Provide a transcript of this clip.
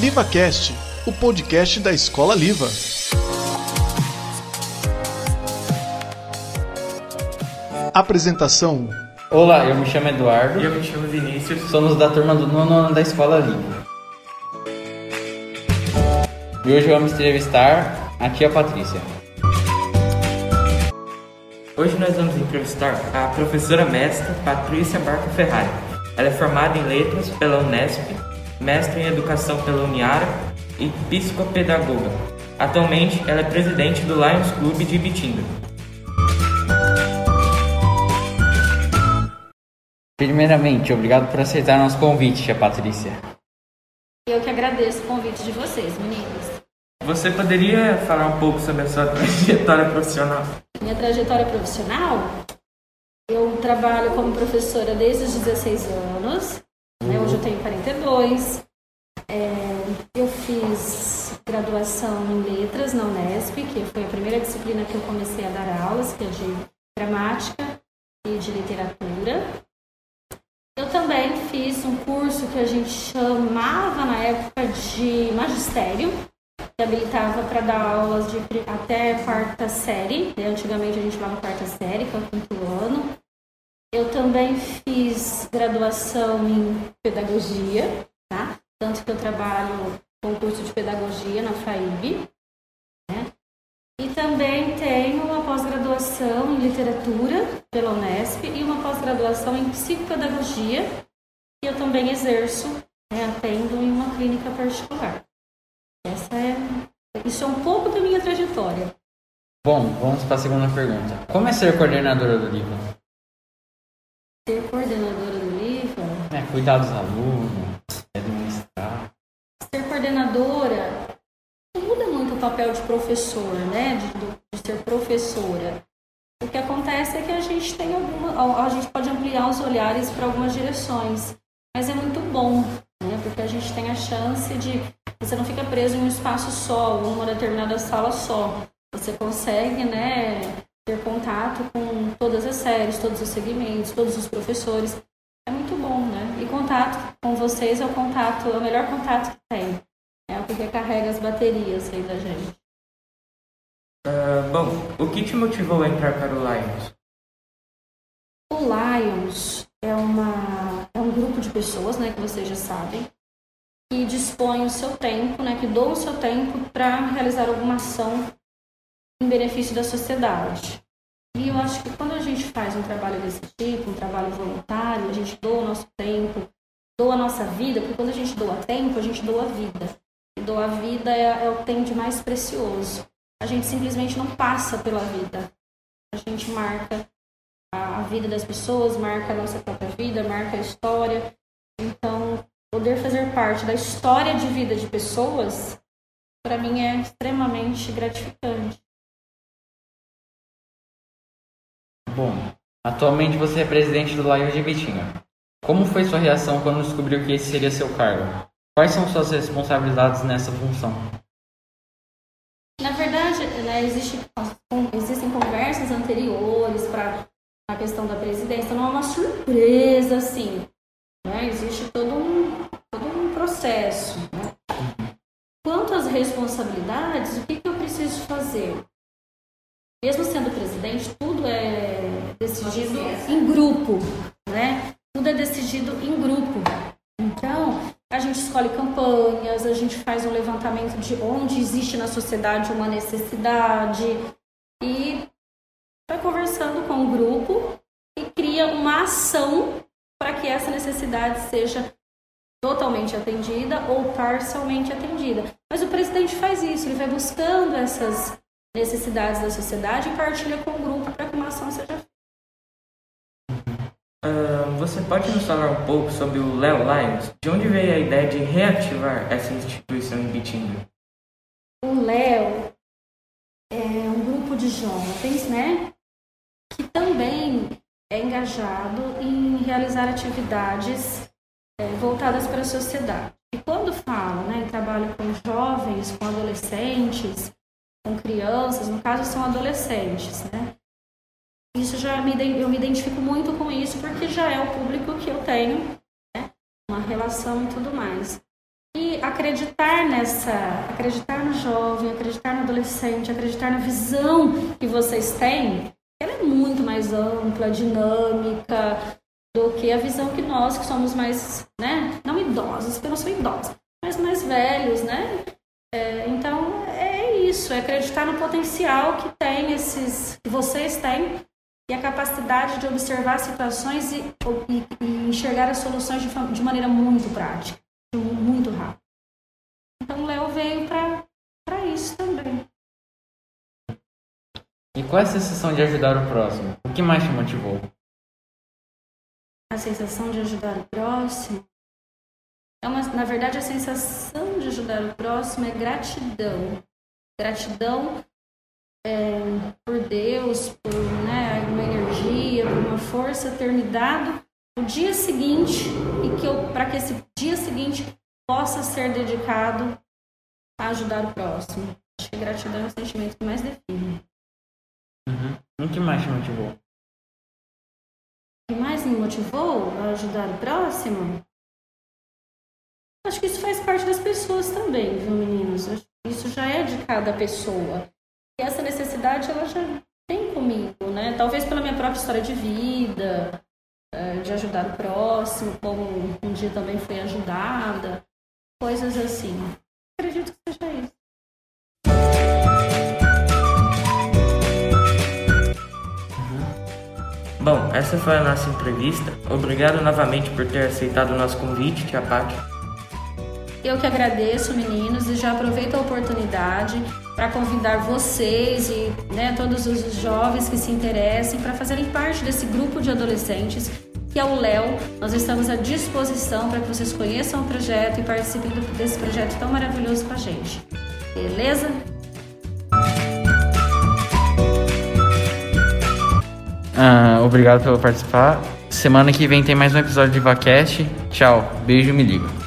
LivaCast, o podcast da Escola Liva. Apresentação: Olá, eu me chamo Eduardo. E eu me chamo Vinícius. Somos da turma do nono ano da Escola Liva. E hoje vamos entrevistar a tia Patrícia. Hoje nós vamos entrevistar a professora mestra Patrícia Barca Ferrari. Ela é formada em Letras pela Unesp, mestre em Educação pela Uniara e psicopedagoga. Atualmente, ela é presidente do Lions Clube de Ibitinga. Primeiramente, obrigado por aceitar nosso convite, tia Patrícia. Eu que agradeço o convite de vocês, meninos. Você poderia falar um pouco sobre a sua trajetória profissional? Minha trajetória profissional, eu trabalho como professora desde os 16 anos, né, hoje eu tenho 42. É, eu fiz graduação em letras na Unesp, que foi a primeira disciplina que eu comecei a dar aulas, que é de gramática e de literatura. Eu também fiz um curso que a gente chamava na época de magistério, que habilitava para dar aulas de até quarta série. Né? Antigamente a gente chamava quarta série, que é o quinto ano. Eu também fiz graduação em pedagogia, tá? Tanto que eu trabalho com curso de pedagogia na FAIB. Né? E também tenho uma pós-graduação em literatura pela Unesp e uma pós-graduação em psicopedagogia, que eu também exerço, né, atendo em uma clínica particular. Essa é, isso é um pouco da minha trajetória. Bom, vamos para a segunda pergunta. Como é ser coordenadora do livro? Ser coordenadora do livro? É, cuidar dos alunos, administrar. Ser coordenadora muda muito o papel de professor, né? De, de ser professora. O que acontece é que a gente tem alguma, a gente pode ampliar os olhares para algumas direções, mas é muito bom, né? Porque a gente tem a chance de você não fica preso em um espaço só, uma determinada sala só. Você consegue, né, ter contato com todas as séries, todos os segmentos, todos os professores. É muito bom, né? E contato com vocês é o contato, é o melhor contato que tem. É o que recarrega as baterias aí da gente. Uh, bom, o que te motivou a entrar para o Lions? O Lions é, uma, é um grupo de pessoas, né, que vocês já sabem, que dispõe o seu tempo, né, que doa o seu tempo para realizar alguma ação em benefício da sociedade. E eu acho que quando a gente faz um trabalho desse tipo, um trabalho voluntário, a gente doa o nosso tempo, doa a nossa vida, porque quando a gente doa tempo, a gente doa a vida. E doar a vida é, é o tempo de mais precioso. A gente simplesmente não passa pela vida. A gente marca a, a vida das pessoas, marca a nossa própria vida, marca a história. Então, poder fazer parte da história de vida de pessoas, para mim é extremamente gratificante. Bom, atualmente você é presidente do Live de Bitinga. Como foi sua reação quando descobriu que esse seria seu cargo? Quais são suas responsabilidades nessa função? Na verdade, né, existe, existem conversas anteriores para a questão da presidência, não é uma surpresa assim. Né? Existe todo um, todo um processo. Né? Quanto às responsabilidades, o que, que eu preciso fazer? Mesmo sendo presidente, tudo é decidido em grupo, né? Tudo é decidido em grupo. Então, a gente escolhe campanhas, a gente faz um levantamento de onde existe na sociedade uma necessidade e vai conversando com o grupo e cria uma ação para que essa necessidade seja totalmente atendida ou parcialmente atendida. Mas o presidente faz isso, ele vai buscando essas necessidades da sociedade e partilha com o grupo para que uma ação seja feita. Uh, você pode nos falar um pouco sobre o Léo Lions? De onde veio a ideia de reativar essa instituição em Bitinga? O Léo é um grupo de jovens, né? Que também é engajado em realizar atividades é, voltadas para a sociedade. E quando falo né, em trabalho com jovens, com adolescentes, com crianças, no caso são adolescentes, né? Isso já me eu me identifico muito com isso porque já é o público que eu tenho, né? Uma relação e tudo mais. E acreditar nessa, acreditar no jovem, acreditar no adolescente, acreditar na visão que vocês têm, ela é muito mais ampla, dinâmica do que a visão que nós, que somos mais, né, não idosos, porque eu não sou idosa, mas mais velhos, né? É, então é isso, é acreditar no potencial que tem esses, que vocês têm e a capacidade de observar situações e, e, e enxergar as soluções de, de, maneira muito prática, muito rápida. Então, o Léo veio para isso também. E qual é a sensação de ajudar o próximo? O que mais te motivou? A sensação de ajudar o próximo? É uma, na verdade, a sensação de ajudar o próximo é gratidão. Gratidão é, por Deus, por né, uma energia, por uma força ter me dado o dia seguinte e que eu para que esse dia seguinte possa ser dedicado a ajudar o próximo. Acho que gratidão é o sentimento que mais define. Uhum. O que mais te motivou? O que mais me motivou a ajudar o próximo? Acho que isso faz parte das pessoas também, viu, meninos? Isso já é de cada pessoa. E essa necessidade ela já tem comigo, né? Talvez pela minha própria história de vida, é, de ajudar o próximo, como um dia também fui ajudada, coisas assim. Acredito que seja isso. Uhum. Bom, essa foi a nossa entrevista. Obrigado novamente por ter aceitado o nosso convite, Tia Paty. Eu que agradeço, meninos, e já aproveito a oportunidade para convidar vocês e né, todos os jovens que se interessem para fazerem parte desse grupo de adolescentes que é o Léo. Nós estamos à disposição para que vocês conheçam o projeto e participem desse projeto tão maravilhoso com a gente. Beleza? Ah, obrigado por participar. Semana que vem tem mais um episódio de Vacast. Tchau, beijo, me ligo.